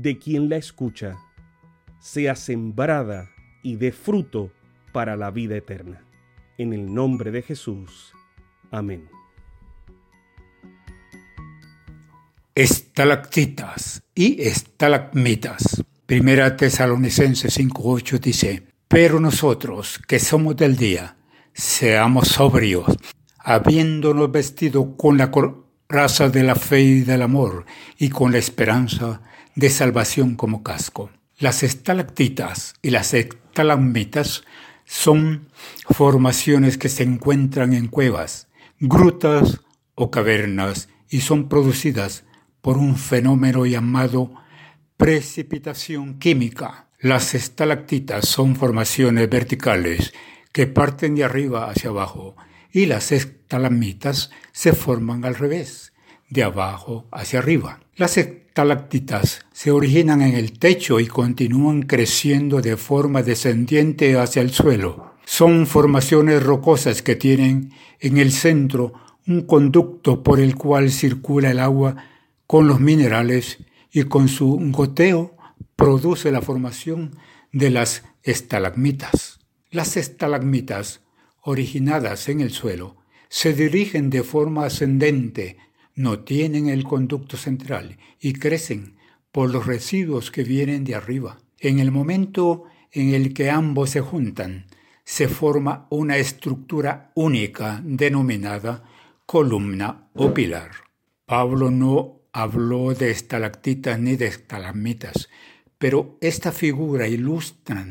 de quien la escucha, sea sembrada y dé fruto para la vida eterna. En el nombre de Jesús. Amén. Estalactitas y estalagmitas. Primera Tesalonicenses 5.8 dice, pero nosotros que somos del día, seamos sobrios, habiéndonos vestido con la coraza de la fe y del amor y con la esperanza de salvación como casco. Las estalactitas y las estalagmitas son formaciones que se encuentran en cuevas, grutas o cavernas y son producidas por un fenómeno llamado precipitación química. Las estalactitas son formaciones verticales que parten de arriba hacia abajo y las estalagmitas se forman al revés, de abajo hacia arriba. Las estalactitas se originan en el techo y continúan creciendo de forma descendiente hacia el suelo. Son formaciones rocosas que tienen en el centro un conducto por el cual circula el agua con los minerales y con su goteo produce la formación de las estalagmitas. Las estalagmitas, originadas en el suelo, se dirigen de forma ascendente no tienen el conducto central y crecen por los residuos que vienen de arriba. En el momento en el que ambos se juntan, se forma una estructura única denominada columna o pilar. Pablo no habló de estalactitas ni de estalagmitas, pero esta figura ilustra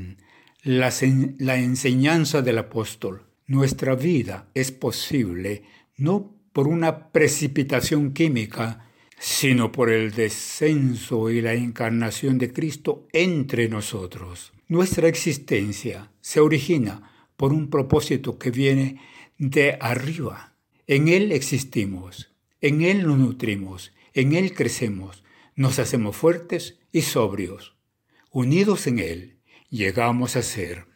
la, la enseñanza del apóstol. Nuestra vida es posible no por una precipitación química, sino por el descenso y la encarnación de Cristo entre nosotros. Nuestra existencia se origina por un propósito que viene de arriba. En Él existimos, en Él nos nutrimos, en Él crecemos, nos hacemos fuertes y sobrios. Unidos en Él, llegamos a ser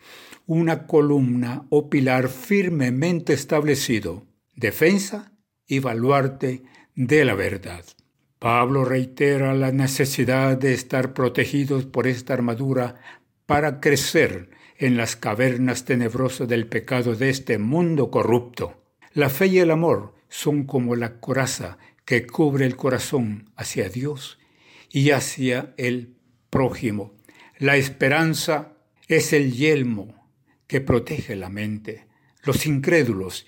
una columna o pilar firmemente establecido, defensa y baluarte de la verdad. Pablo reitera la necesidad de estar protegidos por esta armadura para crecer en las cavernas tenebrosas del pecado de este mundo corrupto. La fe y el amor son como la coraza que cubre el corazón hacia Dios y hacia el prójimo. La esperanza es el yelmo que protege la mente. Los incrédulos,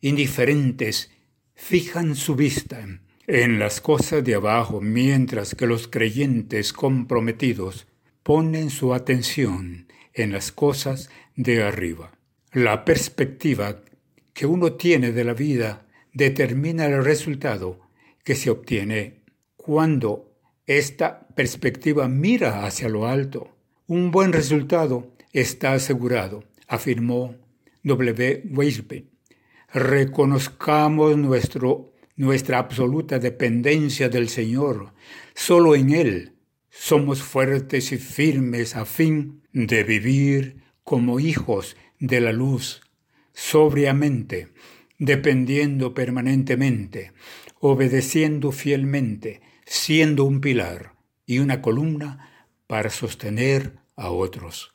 indiferentes fijan su vista en las cosas de abajo, mientras que los creyentes comprometidos ponen su atención en las cosas de arriba. La perspectiva que uno tiene de la vida determina el resultado que se obtiene cuando esta perspectiva mira hacia lo alto. Un buen resultado está asegurado, afirmó W. Weisbe reconozcamos nuestro, nuestra absoluta dependencia del Señor. Solo en Él somos fuertes y firmes a fin de vivir como hijos de la luz, sobriamente, dependiendo permanentemente, obedeciendo fielmente, siendo un pilar y una columna para sostener a otros.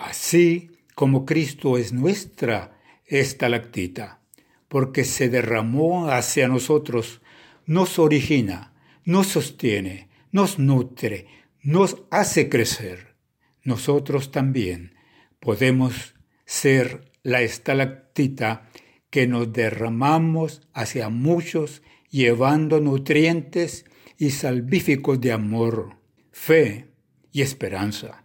Así como Cristo es nuestra estalactita, porque se derramó hacia nosotros, nos origina, nos sostiene, nos nutre, nos hace crecer. nosotros también podemos ser la estalactita que nos derramamos hacia muchos llevando nutrientes y salvíficos de amor, fe y esperanza,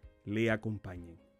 le acompañen.